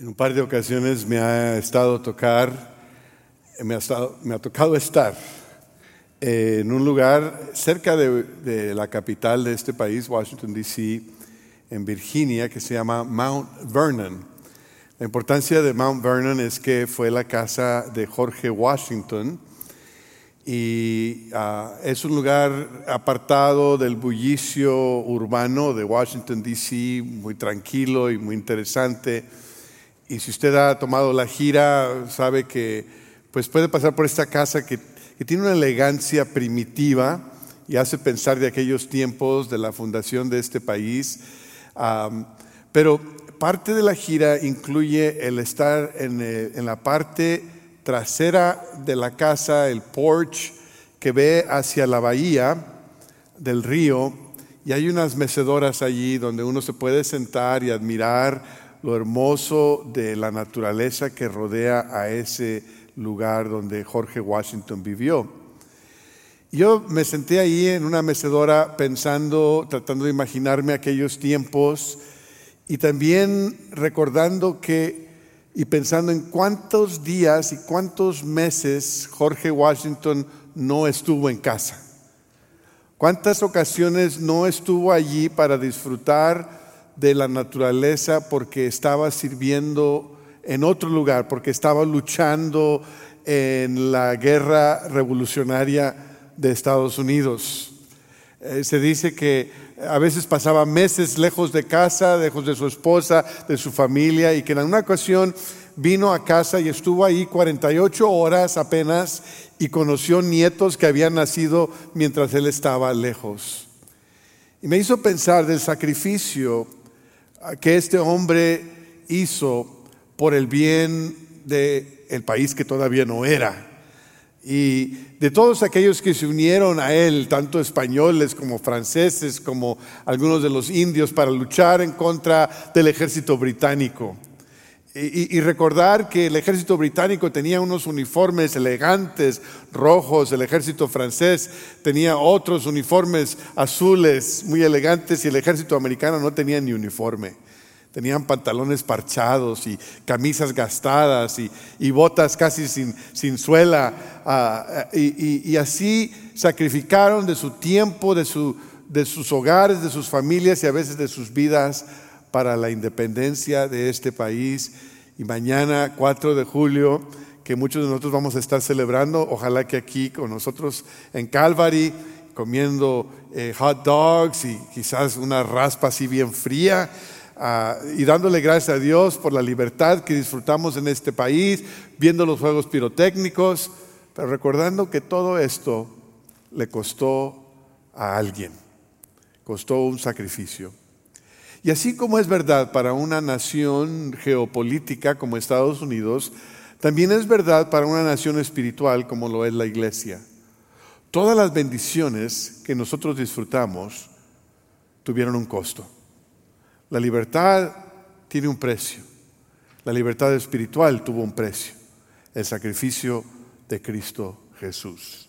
En un par de ocasiones me ha estado tocar, me ha, estado, me ha tocado estar en un lugar cerca de, de, la capital de este país, Washington, D.C., en Virginia, que se llama Mount Vernon. La importancia de Mount Vernon es que fue la casa de Jorge Washington y uh, es un lugar apartado del bullicio urbano de Washington, D.C., muy tranquilo y muy interesante y si usted ha tomado la gira, sabe que pues puede pasar por esta casa que, que tiene una elegancia primitiva y hace pensar de aquellos tiempos de la fundación de este país. Um, pero parte de la gira incluye el estar en, el, en, la parte trasera de la casa, el porch que ve hacia la bahía del río, y hay unas mecedoras allí donde uno se puede sentar y admirar lo hermoso de la naturaleza que rodea a ese lugar donde Jorge Washington vivió. Yo me senté ahí en una mecedora pensando, tratando de imaginarme aquellos tiempos y también recordando que y pensando en cuántos días y cuántos meses Jorge Washington no estuvo en casa. Cuántas ocasiones no estuvo allí para disfrutar de la naturaleza porque estaba sirviendo en otro lugar, porque estaba luchando en la guerra revolucionaria de Estados Unidos. Eh, se dice que a veces pasaba meses lejos de casa, lejos de su esposa, de su familia, y que en una ocasión vino a casa y estuvo ahí 48 horas apenas y conoció nietos que habían nacido mientras él estaba lejos. Y me hizo pensar del sacrificio que este hombre hizo por el bien del el país que todavía no era. Y de todos aquellos que se unieron a él, tanto españoles como franceses, como algunos de los indios, para luchar en contra del ejército británico. Y, recordar que el ejército británico tenía unos uniformes elegantes, rojos, el ejército francés tenía otros uniformes azules, muy elegantes, y el ejército americano no tenía ni uniforme. Tenían pantalones parchados y camisas gastadas y, y botas casi sin, sin suela. Uh, y, y, así sacrificaron de su tiempo, de, su, de sus hogares, de sus familias y a veces de sus vidas para la independencia de este país. Y mañana, 4 de julio, que muchos de nosotros vamos a estar celebrando, ojalá que aquí con nosotros en Calvary, comiendo eh, hot dogs y quizás una raspa así bien fría. Uh, y dándole gracias a Dios por la libertad que disfrutamos en este país, viendo los juegos pirotécnicos, pero recordando que todo esto le costó a alguien, costó un sacrificio. Y así como es verdad para una nación geopolítica como Estados Unidos, también es verdad para una nación espiritual como lo es la iglesia. Todas las bendiciones que nosotros disfrutamos tuvieron un costo. La libertad tiene un precio. La libertad espiritual tuvo un precio. El sacrificio de Cristo Jesús.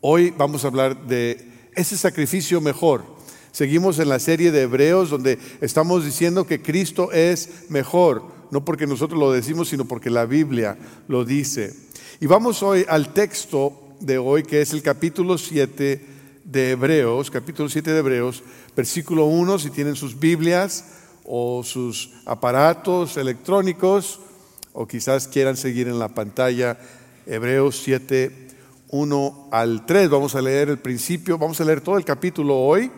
Hoy vamos a hablar de ese sacrificio mejor Seguimos en la serie de Hebreos donde estamos diciendo que Cristo es mejor, no porque nosotros lo decimos, sino porque la Biblia lo dice. Y vamos hoy al texto de hoy, que es el capítulo 7 de Hebreos, capítulo 7 de Hebreos, versículo 1, si tienen sus Biblias o sus aparatos electrónicos, o quizás quieran seguir en la pantalla, Hebreos 7, 1 al 3. Vamos a leer el principio, vamos a leer todo el capítulo hoy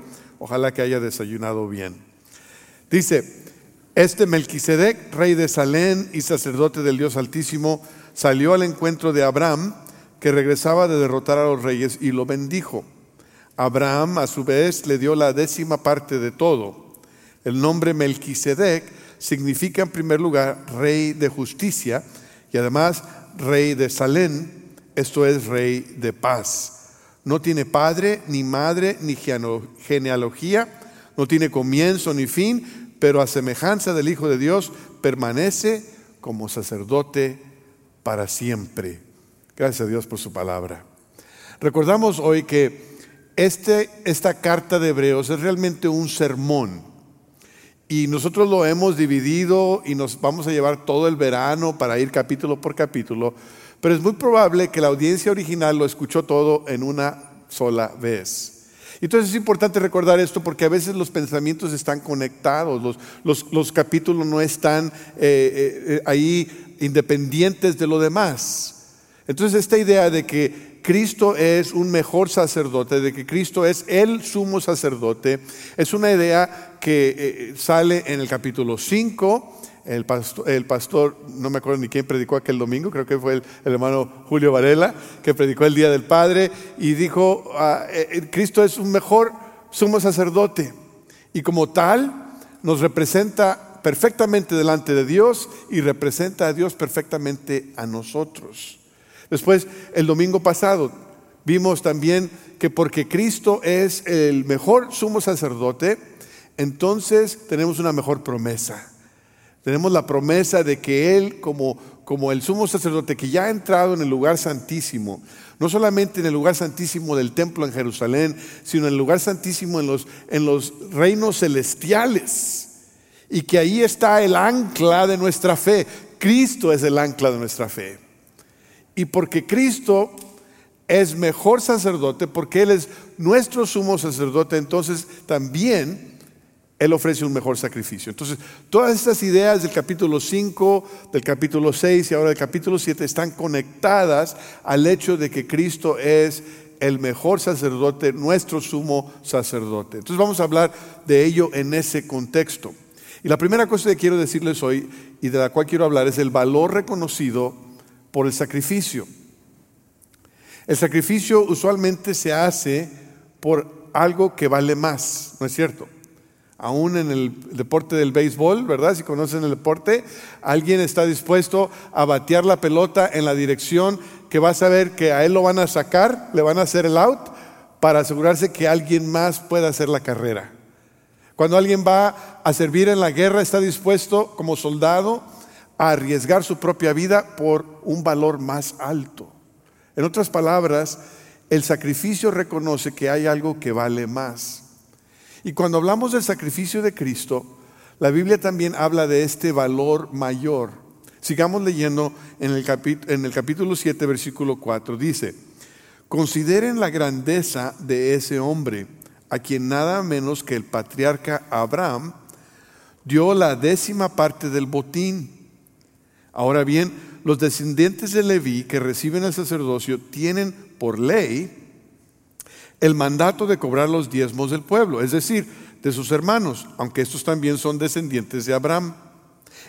Ojalá que haya desayunado bien. Dice, este Melquisedec, rey de Salén y sacerdote del Dios Altísimo, salió al encuentro de Abraham, que regresaba de derrotar a los reyes, y lo bendijo. Abraham, a su vez, le dio la décima parte de todo. El nombre Melquisedec significa, en primer lugar, rey de justicia y además rey de Salén, esto es, rey de paz. No tiene padre, ni madre, ni genealogía, no tiene comienzo ni fin, pero a semejanza del Hijo de Dios permanece como sacerdote para siempre. Gracias a Dios por su palabra. Recordamos hoy que este, esta carta de Hebreos es realmente un sermón. Y nosotros lo hemos dividido y nos vamos a llevar todo el verano para ir capítulo por capítulo, pero es muy probable que la audiencia original lo escuchó todo en una sola vez. Entonces es importante recordar esto porque a veces los pensamientos están conectados, los, capítulos no están eh, eh, eh, ahí independientes de lo demás. Entonces esta idea de que Cristo es un mejor sacerdote, de que Cristo es el sumo sacerdote, es una idea que sale en el capítulo 5, el pastor, no me acuerdo ni quién predicó aquel domingo, creo que fue el, hermano Julio Varela, que predicó el Día del Padre y dijo, ah, eh, eh, Cristo es un mejor sumo sacerdote y como tal nos representa perfectamente delante de Dios y representa a Dios perfectamente a nosotros. Después, el domingo pasado, vimos también que porque Cristo es el mejor sumo sacerdote, entonces tenemos una mejor promesa. Tenemos la promesa de que Él, como, como el sumo sacerdote que ya ha entrado en el lugar santísimo, no solamente en el lugar santísimo del templo en Jerusalén, sino en el lugar santísimo en los, en los reinos celestiales. Y que ahí está el ancla de nuestra fe. Cristo es el ancla de nuestra fe. Y porque Cristo es mejor sacerdote, porque Él es nuestro sumo sacerdote, entonces también él ofrece un mejor sacrificio. Entonces, todas estas ideas del capítulo 5, del capítulo 6 y ahora del capítulo 7 están conectadas al hecho de que Cristo es el mejor sacerdote, nuestro sumo sacerdote. Entonces vamos a hablar de ello en ese contexto. Y la primera cosa que quiero decirles hoy y de la cual quiero hablar es el valor reconocido por el sacrificio. El sacrificio usualmente se hace por algo que vale más, ¿no es cierto? Aún en el deporte del béisbol, ¿verdad? Si conocen el deporte, alguien está dispuesto a batear la pelota en la dirección que va a saber que a él lo van a sacar, le van a hacer el out para asegurarse que alguien más pueda hacer la carrera. Cuando alguien va a servir en la guerra, está dispuesto como soldado a arriesgar su propia vida por un valor más alto. En otras palabras, el sacrificio reconoce que hay algo que vale más. Y cuando hablamos del sacrificio de Cristo, la Biblia también habla de este valor mayor. Sigamos leyendo en el, en el capítulo 7, versículo 4. Dice, consideren la grandeza de ese hombre, a quien nada menos que el patriarca Abraham dio la décima parte del botín. Ahora bien, los descendientes de Leví que reciben el sacerdocio tienen por ley el mandato de cobrar los diezmos del pueblo, es decir, de sus hermanos, aunque estos también son descendientes de Abraham.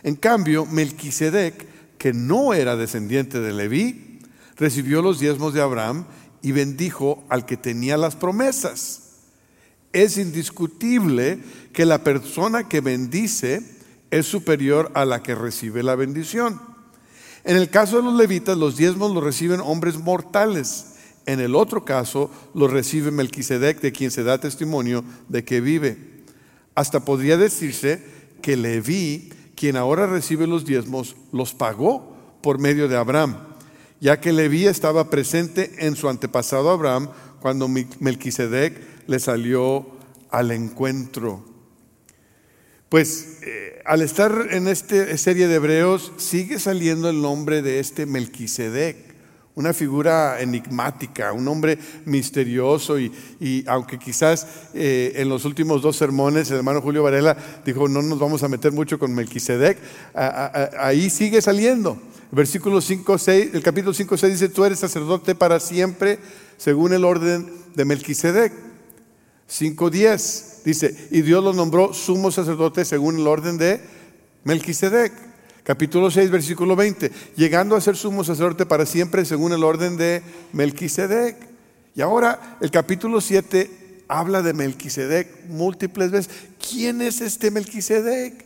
En cambio, Melquisedec, que no era descendiente de Leví, recibió los diezmos de Abraham y bendijo al que tenía las promesas. Es indiscutible que la persona que bendice es superior a la que recibe la bendición. En el caso de los levitas, los diezmos los reciben hombres mortales en el otro caso lo recibe Melquisedec, de quien se da testimonio de que vive. Hasta podría decirse que Leví, quien ahora recibe los diezmos, los pagó por medio de Abraham, ya que Leví estaba presente en su antepasado Abraham cuando Melquisedec le salió al encuentro. Pues eh, al estar en esta serie de hebreos sigue saliendo el nombre de este Melquisedec una figura enigmática, un hombre misterioso y, aunque quizás eh, en los últimos dos sermones el hermano Julio Varela dijo no nos vamos a meter mucho con Melquisedec, ahí sigue saliendo. Versículo 5, 6, el capítulo 5, 6 dice, tú eres sacerdote para siempre según el orden de Melquisedec. 5.10 dice, y Dios lo nombró sumo sacerdote según el orden de Melquisedec capítulo 6, versículo 20, llegando a ser sumo sacerdote para siempre según el orden de Melquisedec. Y ahora el capítulo 7 habla de Melquisedec múltiples veces. ¿Quién es este Melquisedec?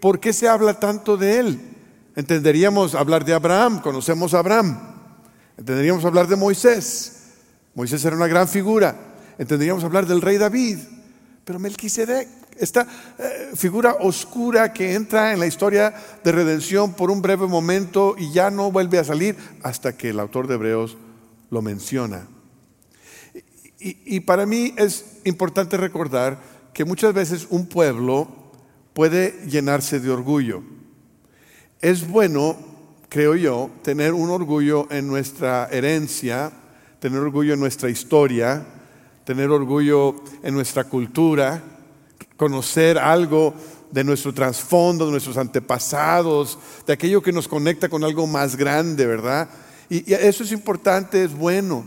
¿Por qué se habla tanto de él? Entenderíamos hablar de Abraham, conocemos a Abraham. Entenderíamos hablar de Moisés. Moisés era una gran figura. Entenderíamos hablar del rey David. Pero Melquisedec esta eh, figura oscura que entra en la historia de redención por un breve momento y ya no vuelve a salir hasta que el autor de Hebreos lo menciona. Y, y para mí es importante recordar que muchas veces un pueblo puede llenarse de orgullo. Es bueno, creo yo, tener un orgullo en nuestra herencia, tener orgullo en nuestra historia, tener orgullo en nuestra cultura, conocer algo de nuestro trasfondo, de nuestros antepasados, de aquello que nos conecta con algo más grande, ¿verdad? Y, eso es importante, es bueno.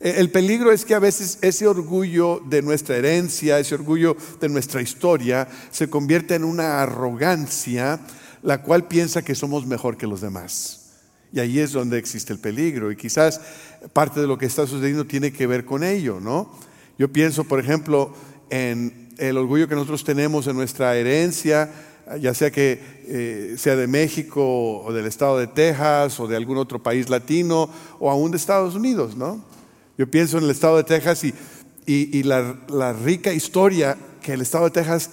E, el peligro es que a veces ese orgullo de nuestra herencia, ese orgullo de nuestra historia, se convierte en una arrogancia, la cual piensa que somos mejor que los demás. Y ahí es donde existe el peligro. Y quizás parte de lo que está sucediendo tiene que ver con ello, ¿no? Yo pienso, por ejemplo, en el orgullo que nosotros tenemos en nuestra herencia, ya sea que eh, sea de México o del estado de Texas o de algún otro país latino o aún de Estados Unidos, ¿no? Yo pienso en el estado de Texas y, la, rica historia que el estado de Texas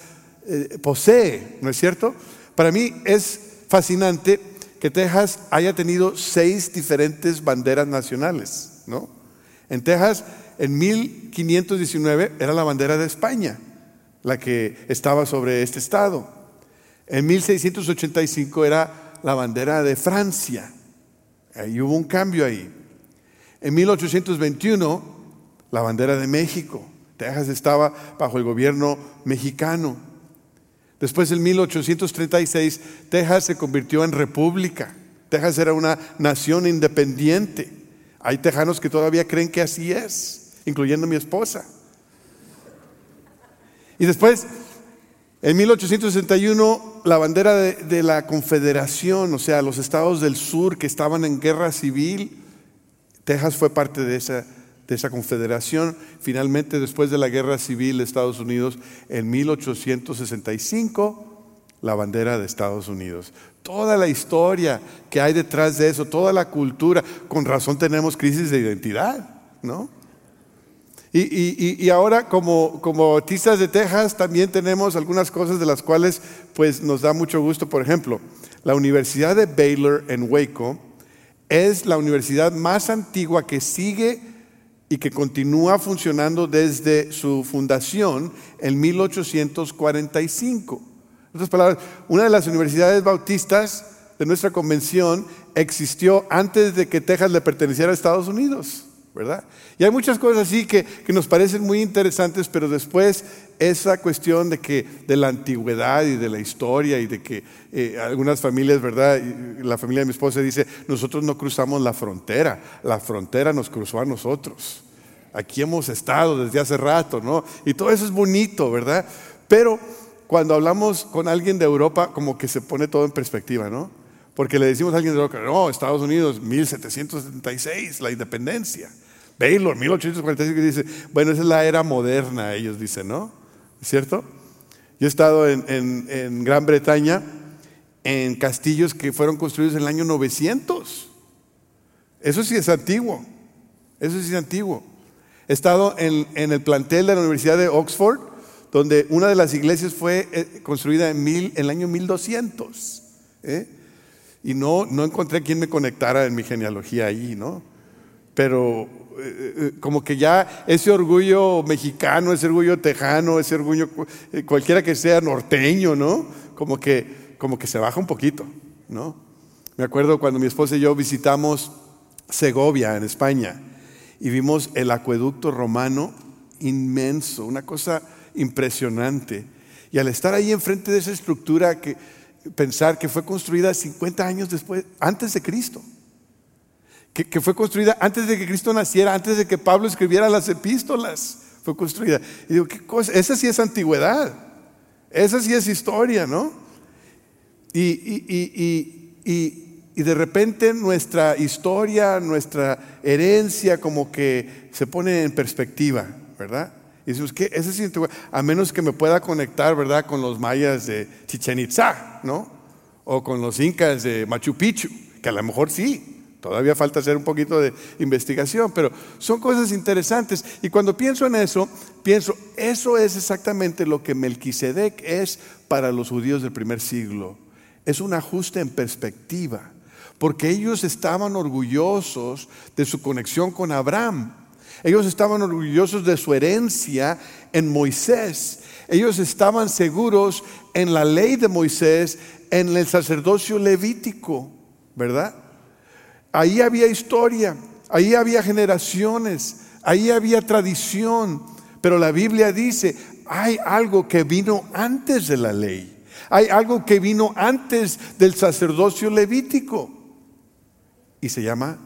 eh, posee, ¿no es cierto? Para mí es fascinante que Texas haya tenido seis diferentes banderas nacionales, ¿no? En Texas, en 1519 era la bandera de España, la que estaba sobre este estado. En 1685 era la bandera de Francia. Ahí hubo un cambio ahí. En 1821, la bandera de México. Texas estaba bajo el gobierno mexicano. Después, en 1836, Texas se convirtió en república. Texas era una nación independiente. Hay tejanos que todavía creen que así es, incluyendo mi esposa. Y después, en 1861, la bandera de, la Confederación, o sea, los estados del sur que estaban en guerra civil, Texas fue parte de esa, de esa confederación. Finalmente, después de la guerra civil de Estados Unidos, en 1865, la bandera de Estados Unidos. Toda la historia que hay detrás de eso, toda la cultura, con razón tenemos crisis de identidad, ¿no? Y, ahora como, como bautistas de Texas también tenemos algunas cosas de las cuales pues nos da mucho gusto. Por ejemplo, la Universidad de Baylor en Waco es la universidad más antigua que sigue y que continúa funcionando desde su fundación en 1845. En otras palabras, una de las universidades bautistas de nuestra convención existió antes de que Texas le perteneciera a Estados Unidos. ¿Verdad? Y hay muchas cosas así que, nos parecen muy interesantes, pero después esa cuestión de que de la antigüedad y de la historia y de que eh, algunas familias, ¿verdad? La familia de mi esposa dice, nosotros no cruzamos la frontera, la frontera nos cruzó a nosotros. Aquí hemos estado desde hace rato, ¿no? Y todo eso es bonito, ¿verdad? Pero cuando hablamos con alguien de Europa, como que se pone todo en perspectiva, ¿no? Porque le decimos a alguien de Europa, no, Estados Unidos, 1776, la independencia. Baylor, 1845, dice, bueno, esa es la era moderna, ellos dicen, ¿no? ¿Es cierto? Yo he estado en, Gran Bretaña en castillos que fueron construidos en el año 900. Eso sí es antiguo. Eso sí es antiguo. He estado en, el plantel de la Universidad de Oxford, donde una de las iglesias fue eh, construida en, mil, en el año 1200. ¿eh? Y no, no encontré quien me conectara en mi genealogía ahí, ¿no? Pero como que ya ese orgullo mexicano, ese orgullo tejano, ese orgullo eh, cualquiera que sea norteño, ¿no? Como que, como que se baja un poquito, ¿no? Me acuerdo cuando mi esposa y yo visitamos Segovia, en España, y vimos el acueducto romano inmenso, una cosa impresionante. Y al estar ahí enfrente de esa estructura, que, pensar que fue construida 50 años después, antes de Cristo que, fue construida antes de que Cristo naciera, antes de que Pablo escribiera las epístolas, fue construida. Y digo, ¿qué cosa? Esa sí es antigüedad, esa sí es historia, ¿no? Y, y de repente nuestra historia, nuestra herencia como que se pone en perspectiva, ¿verdad? Y decimos que esa sí es a menos que me pueda conectar, ¿verdad? Con los mayas de Chichen Itza, ¿no? O con los incas de Machu Picchu, que a lo mejor sí, Todavía falta hacer un poquito de investigación, pero son cosas interesantes. Y cuando pienso en eso, pienso, eso es exactamente lo que Melquisedec es para los judíos del primer siglo. Es un ajuste en perspectiva, porque ellos estaban orgullosos de su conexión con Abraham. Ellos estaban orgullosos de su herencia en Moisés. Ellos estaban seguros en la ley de Moisés, en el sacerdocio levítico, ¿verdad? Ahí había historia, ahí había generaciones, ahí había tradición, pero la Biblia dice, hay algo que vino antes de la ley. Hay algo que vino antes del sacerdocio levítico y se llama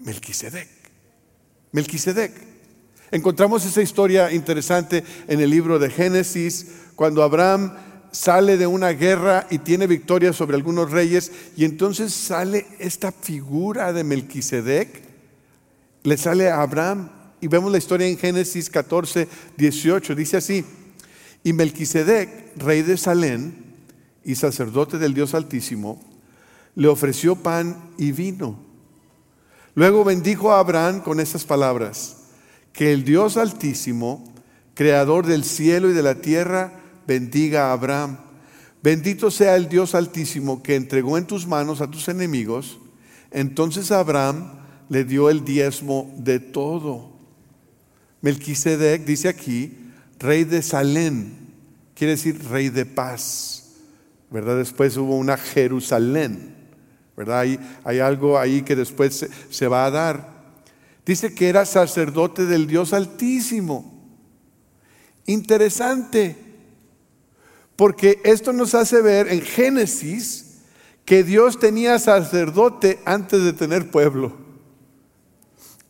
Melquisedec. Melquisedec. Encontramos esa historia interesante en el libro de Génesis, cuando Abraham sale de una guerra y tiene victoria sobre algunos reyes, y entonces sale esta figura de Melquisedec, le sale a Abraham, y vemos la historia en Génesis 14, 18, dice así, y Melquisedec, rey de Salén y sacerdote del Dios Altísimo, le ofreció pan y vino. Luego bendijo a Abraham con estas palabras, que el Dios Altísimo, creador del cielo y de la tierra, bendiga a Abraham. Bendito sea el Dios Altísimo que entregó en tus manos a tus enemigos. Entonces Abraham le dio el diezmo de todo. Melquisedec dice aquí, rey de Salén, quiere decir rey de paz. ¿Verdad? Después hubo una Jerusalén. ¿Verdad? Hay, hay algo ahí que después se, se va a dar. Dice que era sacerdote del Dios Altísimo. Interesante, porque esto nos hace ver en Génesis que Dios tenía sacerdote antes de tener pueblo.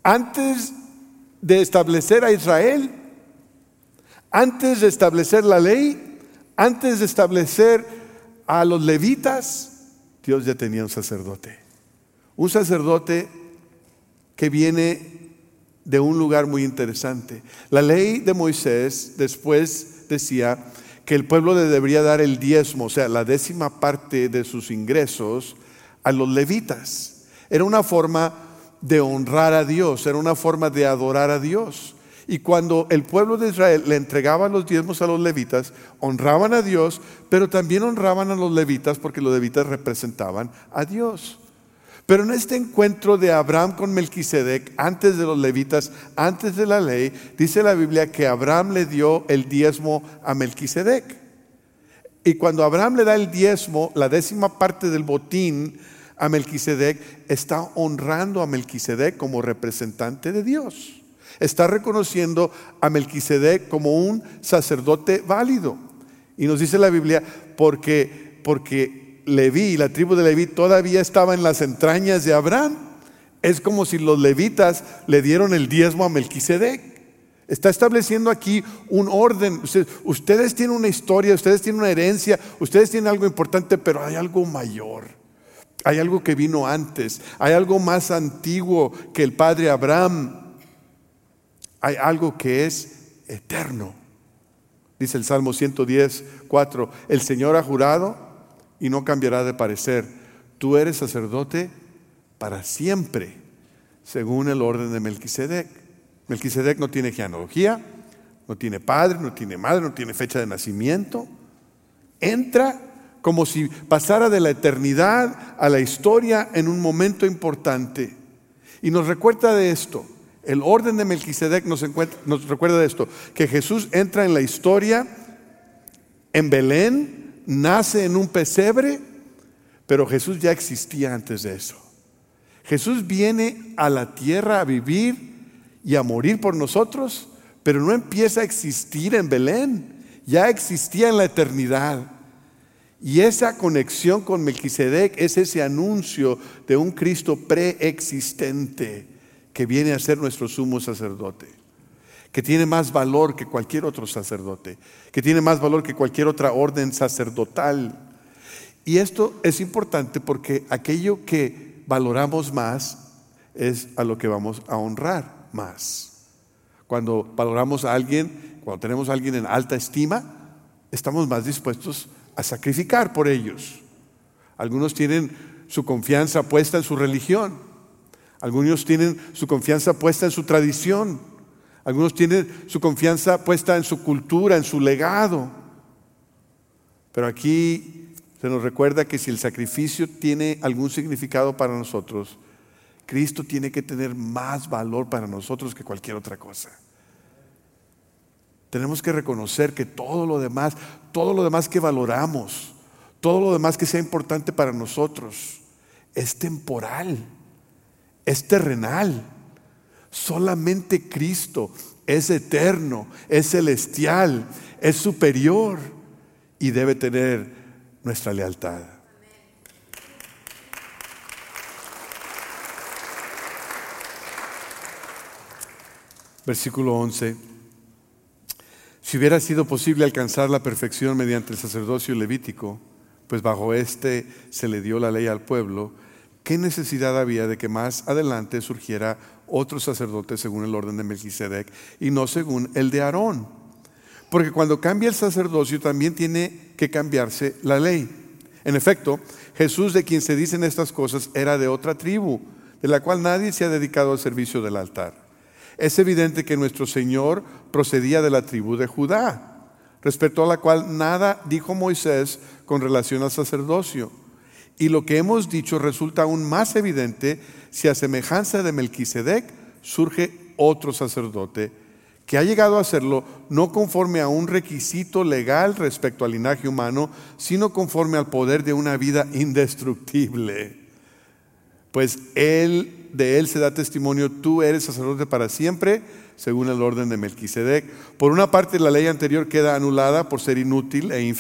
Antes de establecer a Israel, antes de establecer la ley, antes de establecer a los levitas, Dios ya tenía un sacerdote. Un sacerdote que viene de un lugar muy interesante. La ley de Moisés después decía que el pueblo le debería dar el diezmo, o sea, la décima parte de sus ingresos a los levitas. Era una forma de honrar a Dios, era una forma de adorar a Dios. Y cuando el pueblo de Israel le entregaba los diezmos a los levitas, honraban a Dios, pero también honraban a los levitas porque los levitas representaban a Dios. Pero en este encuentro de Abraham con Melquisedec, antes de los levitas, antes de la ley, dice la Biblia que Abraham le dio el diezmo a Melquisedec. Y cuando Abraham le da el diezmo, la décima parte del botín a Melquisedec, está honrando a Melquisedec como representante de Dios está reconociendo a Melquisedec como un sacerdote válido. Y nos dice la Biblia, porque, porque Leví, la tribu de Leví, todavía estaba en las entrañas de Abraham. Es como si los levitas le dieron el diezmo a Melquisedec. Está estableciendo aquí un orden. Ustedes, ustedes, tienen una historia, ustedes tienen una herencia, ustedes tienen algo importante, pero hay algo mayor. Hay algo que vino antes. Hay algo más antiguo que el padre Abraham hay algo que es eterno. Dice el Salmo 110, 4, el Señor ha jurado y no cambiará de parecer. Tú eres sacerdote para siempre, según el orden de Melquisedec. Melquisedec no tiene genealogía, no tiene padre, no tiene madre, no tiene fecha de nacimiento. Entra como si pasara de la eternidad a la historia en un momento importante. Y nos recuerda de esto. El orden de Melquisedec nos, nos recuerda de esto, que Jesús entra en la historia en Belén, nace en un pesebre, pero Jesús ya existía antes de eso. Jesús viene a la tierra a vivir y a morir por nosotros, pero no empieza a existir en Belén, ya existía en la eternidad. Y esa conexión con Melquisedec es ese anuncio de un Cristo preexistente que viene a ser nuestro sumo sacerdote, que tiene más valor que cualquier otro sacerdote, que tiene más valor que cualquier otra orden sacerdotal. Y esto es importante porque aquello que valoramos más es a lo que vamos a honrar más. Cuando valoramos a alguien, cuando tenemos a alguien en alta estima, estamos más dispuestos a sacrificar por ellos. Algunos tienen su confianza puesta en su religión algunos tienen su confianza puesta en su tradición. Algunos tienen su confianza puesta en su cultura, en su legado. Pero aquí se nos recuerda que si el sacrificio tiene algún significado para nosotros, Cristo tiene que tener más valor para nosotros que cualquier otra cosa. Tenemos que reconocer que todo lo demás, todo lo demás que valoramos, todo lo demás que sea importante para nosotros, es temporal, es terrenal. Solamente Cristo es eterno, es celestial, es superior y debe tener nuestra lealtad. Versículo 11. Si hubiera sido posible alcanzar la perfección mediante el sacerdocio levítico, pues bajo este se le dio la ley al pueblo, ¿qué necesidad había de que más adelante surgiera otro sacerdote según el orden de Melquisedec y no según el de Aarón? Porque cuando cambia el sacerdocio también tiene que cambiarse la ley. En efecto, Jesús de quien se dicen estas cosas era de otra tribu, de la cual nadie se ha dedicado al servicio del altar es evidente que nuestro Señor procedía de la tribu de Judá, respecto a la cual nada dijo Moisés con relación al sacerdocio. Y lo que hemos dicho resulta aún más evidente si a semejanza de Melquisedec surge otro sacerdote que ha llegado a hacerlo no conforme a un requisito legal respecto al linaje humano, sino conforme al poder de una vida indestructible. Pues él de él se da testimonio, tú eres sacerdote para siempre, según el orden de Melquisedec. Por una parte, la ley anterior queda anulada por ser inútil e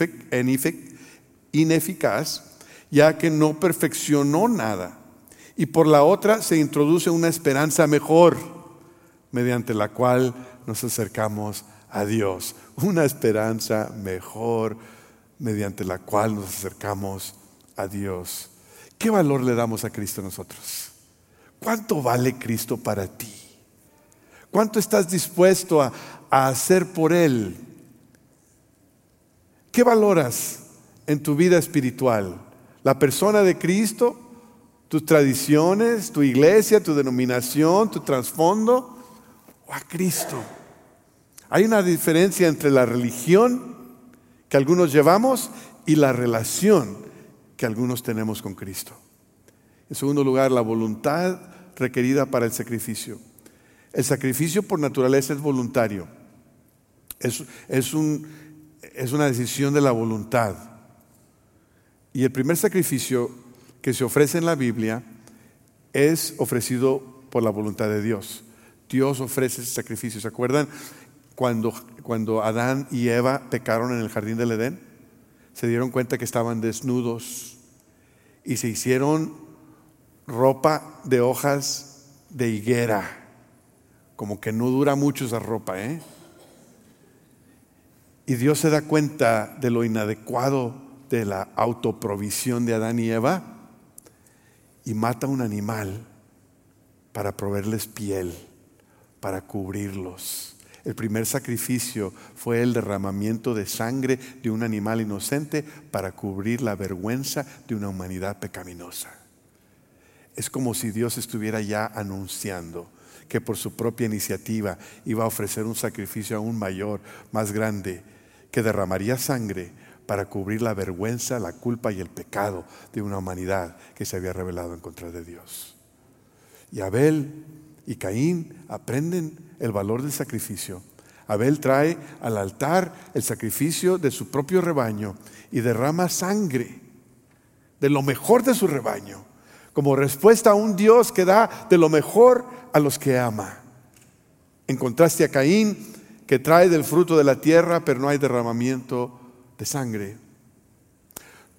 ineficaz, ya que no perfeccionó nada. Y por la otra se introduce una esperanza mejor, mediante la cual nos acercamos a Dios. Una esperanza mejor, mediante la cual nos acercamos a Dios. ¿Qué valor le damos a Cristo nosotros? ¿Cuánto vale Cristo para ti? ¿Cuánto estás dispuesto a, hacer por Él? ¿Qué valoras en tu vida espiritual? ¿La persona de Cristo? ¿Tus tradiciones? ¿Tu iglesia? ¿Tu denominación? ¿Tu trasfondo? ¿O a Cristo? Hay una diferencia entre la religión que algunos llevamos y la relación que algunos tenemos con Cristo. En segundo lugar, la voluntad requerida para el sacrificio. El sacrificio por naturaleza es voluntario. Es, es, un, es una decisión de la voluntad. Y el primer sacrificio que se ofrece en la Biblia es ofrecido por la voluntad de Dios. Dios ofrece ese sacrificio. ¿Se acuerdan cuando, cuando Adán y Eva pecaron en el jardín del Edén? Se dieron cuenta que estaban desnudos y se hicieron ropa de hojas de higuera. Como que no dura mucho esa ropa, ¿eh? Y Dios se da cuenta de lo inadecuado de la autoprovisión de Adán y Eva y mata un animal para proveerles piel, para cubrirlos. El primer sacrificio fue el derramamiento de sangre de un animal inocente para cubrir la vergüenza de una humanidad pecaminosa. Es como si Dios estuviera ya anunciando que por su propia iniciativa iba a ofrecer un sacrificio aún mayor, más grande, que derramaría sangre para cubrir la vergüenza, la culpa y el pecado de una humanidad que se había revelado en contra de Dios. Y Abel y Caín aprenden el valor del sacrificio. Abel trae al altar el sacrificio de su propio rebaño y derrama sangre de lo mejor de su rebaño como respuesta a un Dios que da de lo mejor a los que ama. En contraste a Caín, que trae del fruto de la tierra, pero no hay derramamiento de sangre.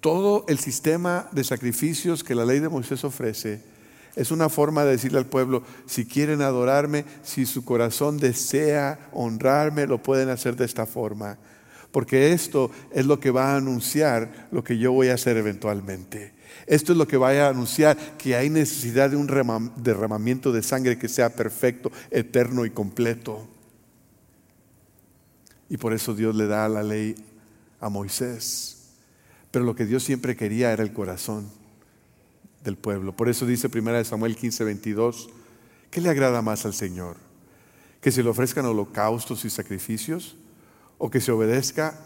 Todo el sistema de sacrificios que la ley de Moisés ofrece es una forma de decirle al pueblo, si quieren adorarme, si su corazón desea honrarme, lo pueden hacer de esta forma. Porque esto es lo que va a anunciar lo que yo voy a hacer eventualmente. Esto es lo que va a anunciar que hay necesidad de un derramamiento de sangre que sea perfecto, eterno y completo. Y por eso Dios le da la ley a Moisés. Pero lo que Dios siempre quería era el corazón del pueblo. Por eso dice 1 Samuel 15, 22, ¿qué le agrada más al Señor? ¿Que se le ofrezcan holocaustos y sacrificios? ¿O que se obedezca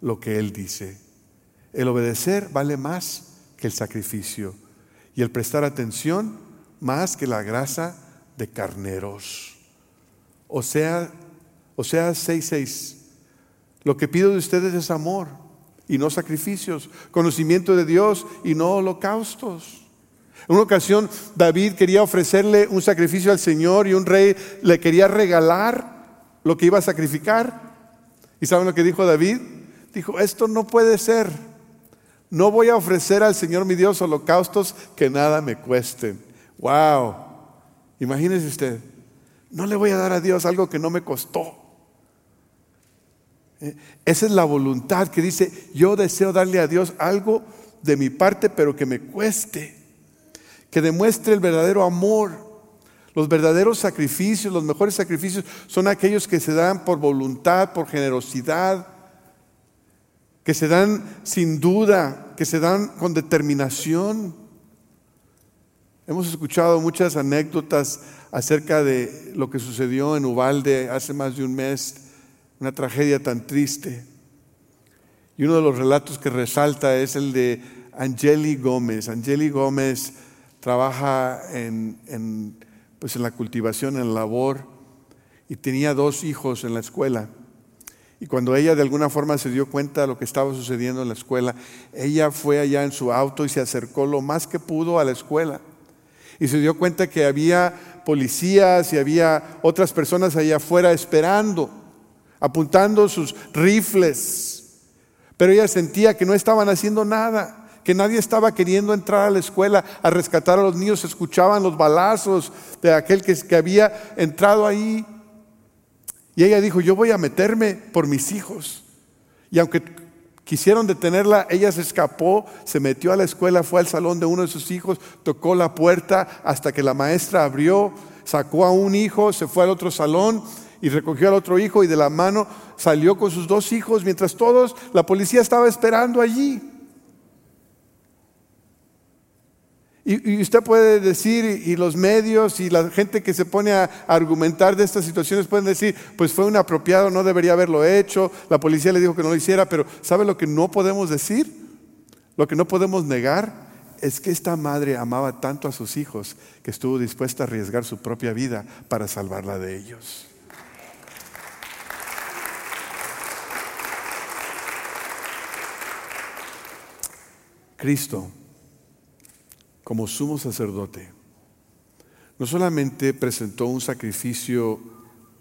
lo que Él dice? El obedecer vale más que el sacrificio. Y el prestar atención más que la grasa de carneros. O sea, o sea, 6.6. Lo que pido de ustedes es amor y no sacrificios, conocimiento de Dios y no holocaustos. En una ocasión David quería ofrecerle un sacrificio al Señor y un rey le quería regalar lo que iba a sacrificar. ¿Y saben lo que dijo David? Dijo, esto no puede ser. No voy a ofrecer al Señor mi Dios holocaustos que nada me cuesten. Wow. Imagínese usted, no le voy a dar a Dios algo que no me costó. Esa es la voluntad que dice, yo deseo darle a Dios algo de mi parte, pero que me cueste, que demuestre el verdadero amor. Los verdaderos sacrificios, los mejores sacrificios son aquellos que se dan por voluntad, por generosidad, que se dan sin duda, que se dan con determinación. Hemos escuchado muchas anécdotas acerca de lo que sucedió en Ubalde hace más de un mes, una tragedia tan triste. Y uno de los relatos que resalta es el de Angeli Gómez. Angeli Gómez trabaja en, en, pues en la cultivación, en la labor, y tenía dos hijos en la escuela. Y cuando ella de alguna forma se dio cuenta de lo que estaba sucediendo en la escuela, ella fue allá en su auto y se acercó lo más que pudo a la escuela. Y se dio cuenta que había policías y había otras personas allá afuera esperando, apuntando sus rifles. Pero ella sentía que no estaban haciendo nada, que nadie estaba queriendo entrar a la escuela a rescatar a los niños. Escuchaban los balazos de aquel que, que había entrado ahí. Y ella dijo, yo voy a meterme por mis hijos. Y aunque quisieron detenerla, ella se escapó, se metió a la escuela, fue al salón de uno de sus hijos, tocó la puerta hasta que la maestra abrió, sacó a un hijo, se fue al otro salón y recogió al otro hijo y de la mano salió con sus dos hijos, mientras todos, la policía estaba esperando allí. Y, usted puede decir, y, los medios y la gente que se pone a argumentar de estas situaciones pueden decir, pues fue un apropiado, no debería haberlo hecho, la policía le dijo que no lo hiciera, pero ¿sabe lo que no podemos decir? Lo que no podemos negar es que esta madre amaba tanto a sus hijos que estuvo dispuesta a arriesgar su propia vida para salvarla de ellos. Cristo como sumo sacerdote, no solamente presentó un sacrificio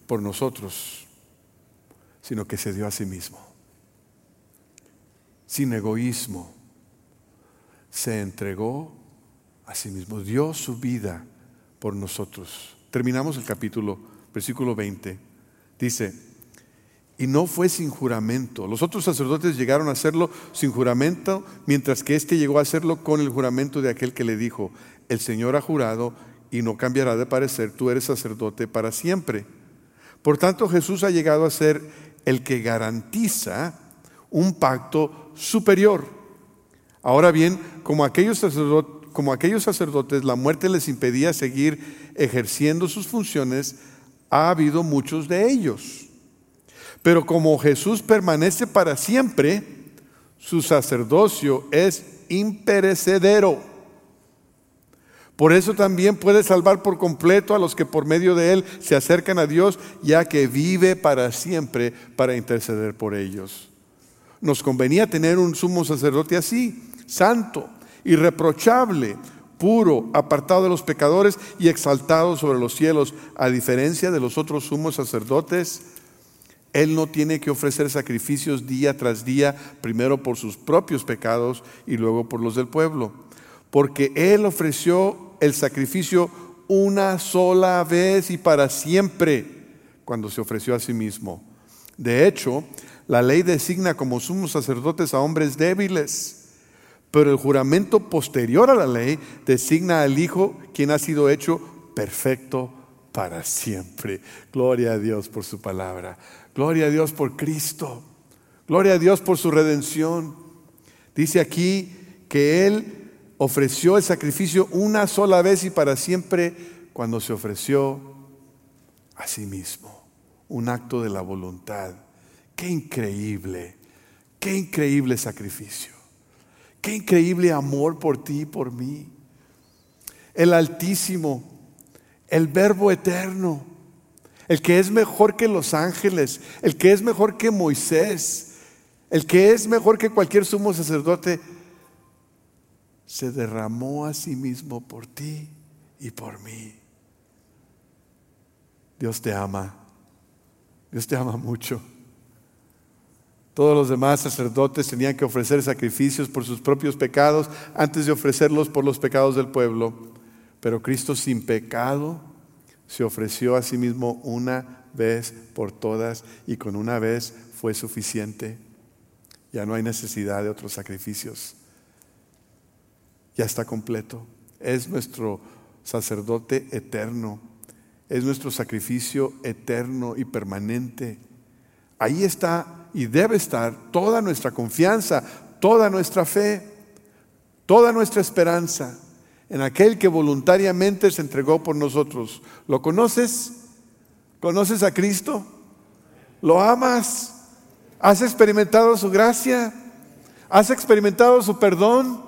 por nosotros, sino que se dio a sí mismo. Sin egoísmo, se entregó a sí mismo, dio su vida por nosotros. Terminamos el capítulo, versículo 20. Dice, y no fue sin juramento. Los otros sacerdotes llegaron a hacerlo sin juramento, mientras que éste llegó a hacerlo con el juramento de aquel que le dijo, el Señor ha jurado y no cambiará de parecer, tú eres sacerdote para siempre. Por tanto, Jesús ha llegado a ser el que garantiza un pacto superior. Ahora bien, como aquellos, como aquellos sacerdotes la muerte les impedía seguir ejerciendo sus funciones, ha habido muchos de ellos pero como Jesús permanece para siempre, su sacerdocio es imperecedero. Por eso también puede salvar por completo a los que por medio de Él se acercan a Dios, ya que vive para siempre para interceder por ellos. Nos convenía tener un sumo sacerdote así, santo, irreprochable, puro, apartado de los pecadores y exaltado sobre los cielos, a diferencia de los otros sumos sacerdotes él no tiene que ofrecer sacrificios día tras día, primero por sus propios pecados y luego por los del pueblo. Porque Él ofreció el sacrificio una sola vez y para siempre cuando se ofreció a sí mismo. De hecho, la ley designa como sumos sacerdotes a hombres débiles, pero el juramento posterior a la ley designa al Hijo quien ha sido hecho perfecto para siempre. Gloria a Dios por su palabra. Gloria a Dios por Cristo. Gloria a Dios por su redención. Dice aquí que Él ofreció el sacrificio una sola vez y para siempre cuando se ofreció a sí mismo. Un acto de la voluntad. Qué increíble, qué increíble sacrificio. Qué increíble amor por ti y por mí. el Altísimo, el Verbo Eterno, el que es mejor que los ángeles, el que es mejor que Moisés, el que es mejor que cualquier sumo sacerdote, se derramó a sí mismo por ti y por mí. Dios te ama. Dios te ama mucho. Todos los demás sacerdotes tenían que ofrecer sacrificios por sus propios pecados antes de ofrecerlos por los pecados del pueblo. Pero Cristo sin pecado se ofreció a sí mismo una vez por todas y con una vez fue suficiente. Ya no hay necesidad de otros sacrificios. Ya está completo. Es nuestro sacerdote eterno es nuestro sacrificio eterno y permanente. Ahí está y debe estar toda nuestra confianza, toda nuestra fe, toda nuestra esperanza en aquel que voluntariamente se entregó por nosotros. ¿Lo conoces? ¿Conoces a Cristo? ¿Lo amas? ¿Has experimentado su gracia? ¿Has experimentado su perdón?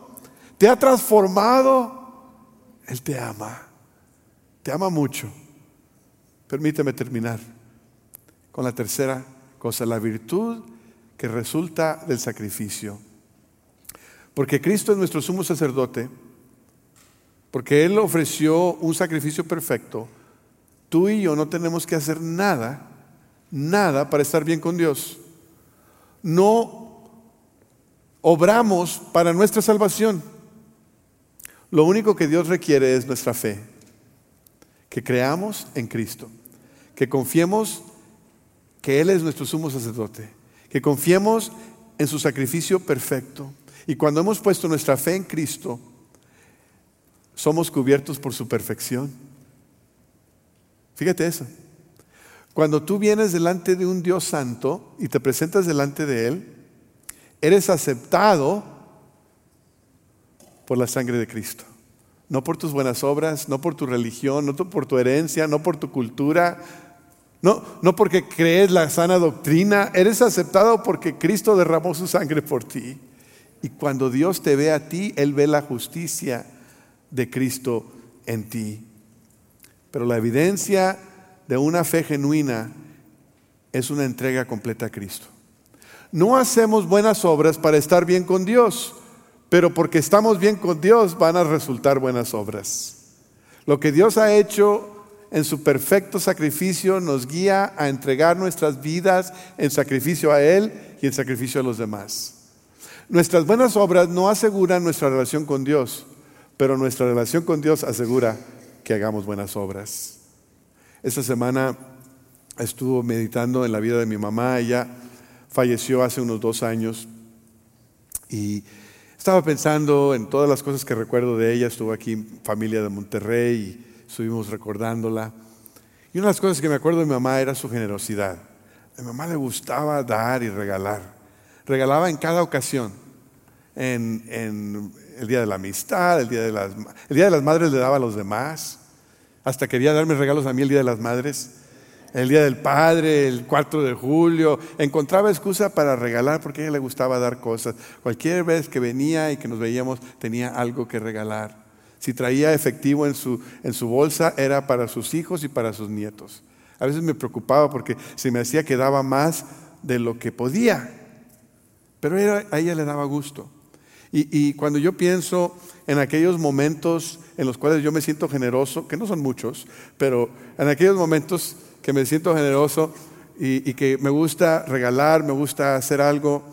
¿Te ha transformado? Él te ama. Te ama mucho. Permíteme terminar con la tercera cosa, la virtud que resulta del sacrificio. Porque Cristo es nuestro sumo sacerdote, porque Él ofreció un sacrificio perfecto, tú y yo no tenemos que hacer nada, nada para estar bien con Dios. No obramos para nuestra salvación. Lo único que Dios requiere es nuestra fe que creamos en Cristo, que confiemos que Él es nuestro sumo sacerdote, que confiemos en su sacrificio perfecto. Y cuando hemos puesto nuestra fe en Cristo, somos cubiertos por su perfección. Fíjate eso. Cuando tú vienes delante de un Dios santo y te presentas delante de Él, eres aceptado por la sangre de Cristo. No por tus buenas obras, no por tu religión, no por tu herencia, no por tu cultura, no, no porque crees la sana doctrina, eres aceptado porque Cristo derramó su sangre por ti. Y cuando Dios te ve a ti, Él ve la justicia de Cristo en ti. Pero la evidencia de una fe genuina es una entrega completa a Cristo. No hacemos buenas obras para estar bien con Dios pero porque estamos bien con Dios van a resultar buenas obras. Lo que Dios ha hecho en su perfecto sacrificio nos guía a entregar nuestras vidas en sacrificio a Él y en sacrificio a los demás. Nuestras buenas obras no aseguran nuestra relación con Dios, pero nuestra relación con Dios asegura que hagamos buenas obras. Esta semana estuvo meditando en la vida de mi mamá, ella falleció hace unos dos años y estaba pensando en todas las cosas que recuerdo de ella, estuvo aquí en familia de Monterrey y estuvimos recordándola. Y una de las cosas que me acuerdo de mi mamá era su generosidad. A mi mamá le gustaba dar y regalar. Regalaba en cada ocasión. En, el día de la amistad, el día de, las, el día de las madres le daba a los demás. Hasta quería darme regalos a mí el día de las madres el Día del Padre, el 4 de julio, encontraba excusa para regalar porque a ella le gustaba dar cosas. Cualquier vez que venía y que nos veíamos tenía algo que regalar. Si traía efectivo en su, en su bolsa era para sus hijos y para sus nietos. A veces me preocupaba porque se me hacía que daba más de lo que podía, pero a ella le daba gusto. Y, y cuando yo pienso en aquellos momentos en los cuales yo me siento generoso, que no son muchos, pero en aquellos momentos que me siento generoso y, que me gusta regalar, me gusta hacer algo,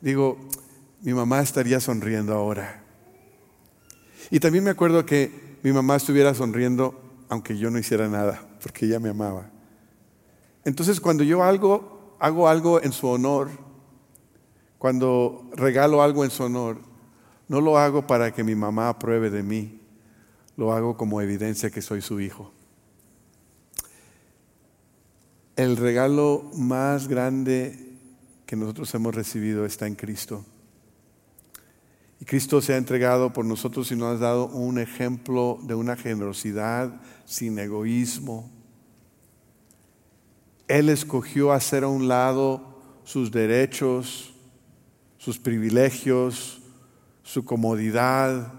digo, mi mamá estaría sonriendo ahora. Y también me acuerdo que mi mamá estuviera sonriendo aunque yo no hiciera nada, porque ella me amaba. Entonces cuando yo hago algo en su honor, cuando regalo algo en su honor, no lo hago para que mi mamá apruebe de mí, lo hago como evidencia que soy su hijo. El regalo más grande que nosotros hemos recibido está en Cristo. Y Cristo se ha entregado por nosotros y nos ha dado un ejemplo de una generosidad sin egoísmo. Él escogió hacer a un lado sus derechos, sus privilegios, su comodidad,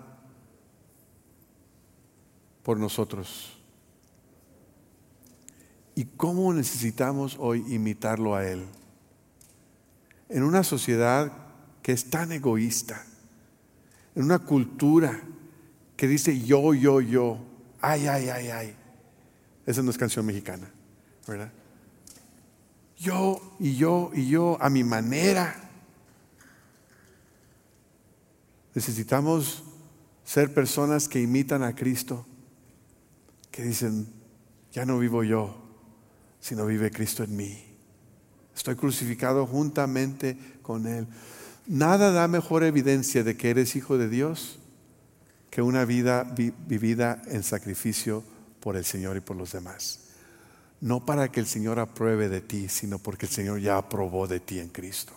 por nosotros. ¿Y cómo necesitamos hoy imitarlo a Él? En una sociedad que es tan egoísta, en una cultura que dice yo, yo, yo, ay, ay, ay, ay. Esa no es canción mexicana, ¿verdad? Yo y yo y yo a mi manera. Necesitamos ser personas que imitan a Cristo, que dicen, ya no vivo yo, sino vive Cristo en mí. Estoy crucificado juntamente con Él. Nada da mejor evidencia de que eres hijo de Dios que una vida vivida en sacrificio por el Señor y por los demás. No para que el Señor apruebe de ti, sino porque el Señor ya aprobó de ti en Cristo.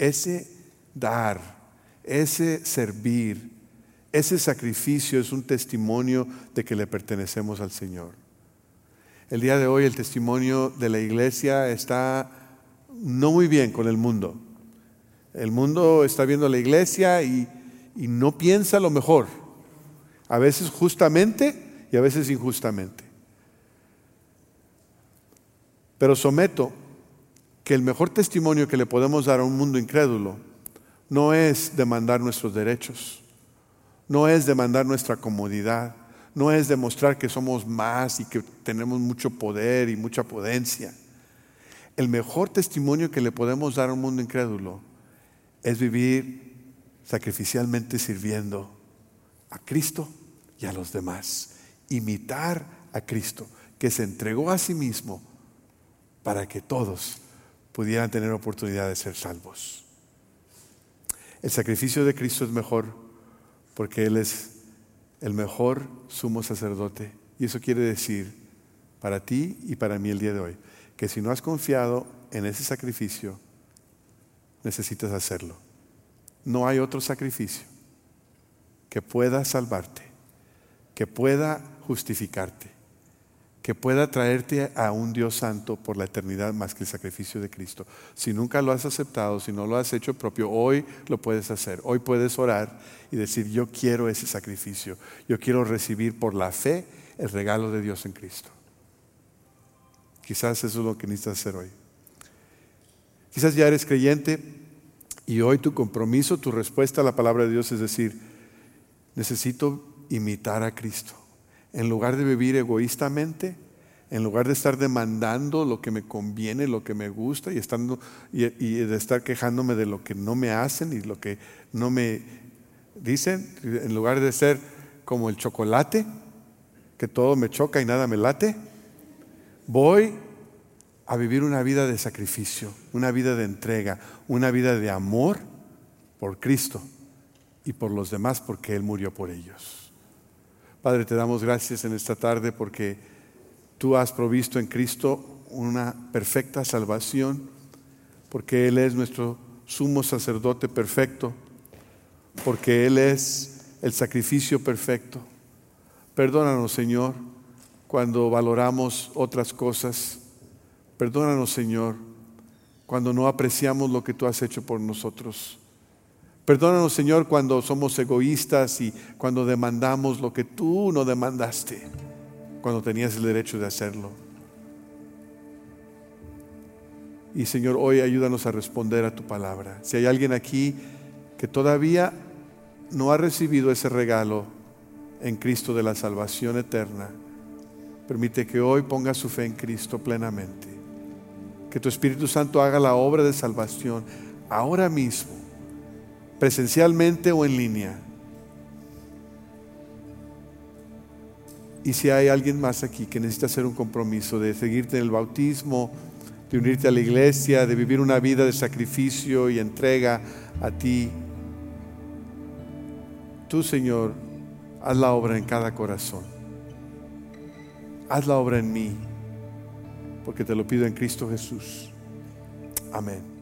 Ese dar, ese servir, ese sacrificio es un testimonio de que le pertenecemos al Señor. El día de hoy el testimonio de la iglesia está no muy bien con el mundo. El mundo está viendo a la iglesia y, y no piensa lo mejor. A veces justamente y a veces injustamente. Pero someto que el mejor testimonio que le podemos dar a un mundo incrédulo no es demandar nuestros derechos, no es demandar nuestra comodidad, no es demostrar que somos más y que tenemos mucho poder y mucha potencia. El mejor testimonio que le podemos dar a un mundo incrédulo es vivir sacrificialmente sirviendo a Cristo y a los demás. Imitar a Cristo, que se entregó a sí mismo para que todos pudieran tener oportunidad de ser salvos. El sacrificio de Cristo es mejor porque Él es el mejor sumo sacerdote. Y eso quiere decir para ti y para mí el día de hoy, que si no has confiado en ese sacrificio, necesitas hacerlo. No hay otro sacrificio que pueda salvarte, que pueda justificarte, que pueda traerte a un Dios santo por la eternidad más que el sacrificio de Cristo. Si nunca lo has aceptado, si no lo has hecho propio, hoy lo puedes hacer. Hoy puedes orar y decir, yo quiero ese sacrificio. Yo quiero recibir por la fe el regalo de Dios en Cristo. Quizás eso es lo que necesitas hacer hoy. Quizás ya eres creyente y hoy tu compromiso, tu respuesta a la palabra de Dios es decir, necesito imitar a Cristo en lugar de vivir egoístamente, en lugar de estar demandando lo que me conviene, lo que me gusta y, estando, y, de estar quejándome de lo que no me hacen y lo que no me dicen, en lugar de ser como el chocolate, que todo me choca y nada me late, voy a vivir una vida de sacrificio, una vida de entrega, una vida de amor por Cristo y por los demás porque Él murió por ellos. Padre, te damos gracias en esta tarde porque tú has provisto en Cristo una perfecta salvación, porque Él es nuestro sumo sacerdote perfecto, porque Él es el sacrificio perfecto. Perdónanos, Señor, cuando valoramos otras cosas. Perdónanos, Señor, cuando no apreciamos lo que tú has hecho por nosotros. Perdónanos, Señor, cuando somos egoístas y cuando demandamos lo que tú no demandaste, cuando tenías el derecho de hacerlo. Y Señor, hoy ayúdanos a responder a tu palabra. Si hay alguien aquí que todavía no ha recibido ese regalo en Cristo de la salvación eterna, permite que hoy ponga su fe en Cristo plenamente. Que tu Espíritu Santo haga la obra de salvación ahora mismo presencialmente o en línea. Y si hay alguien más aquí que necesita hacer un compromiso de seguirte en el bautismo, de unirte a la iglesia, de vivir una vida de sacrificio y entrega a ti, tú Señor, haz la obra en cada corazón. Haz la obra en mí, porque te lo pido en Cristo Jesús. Amén.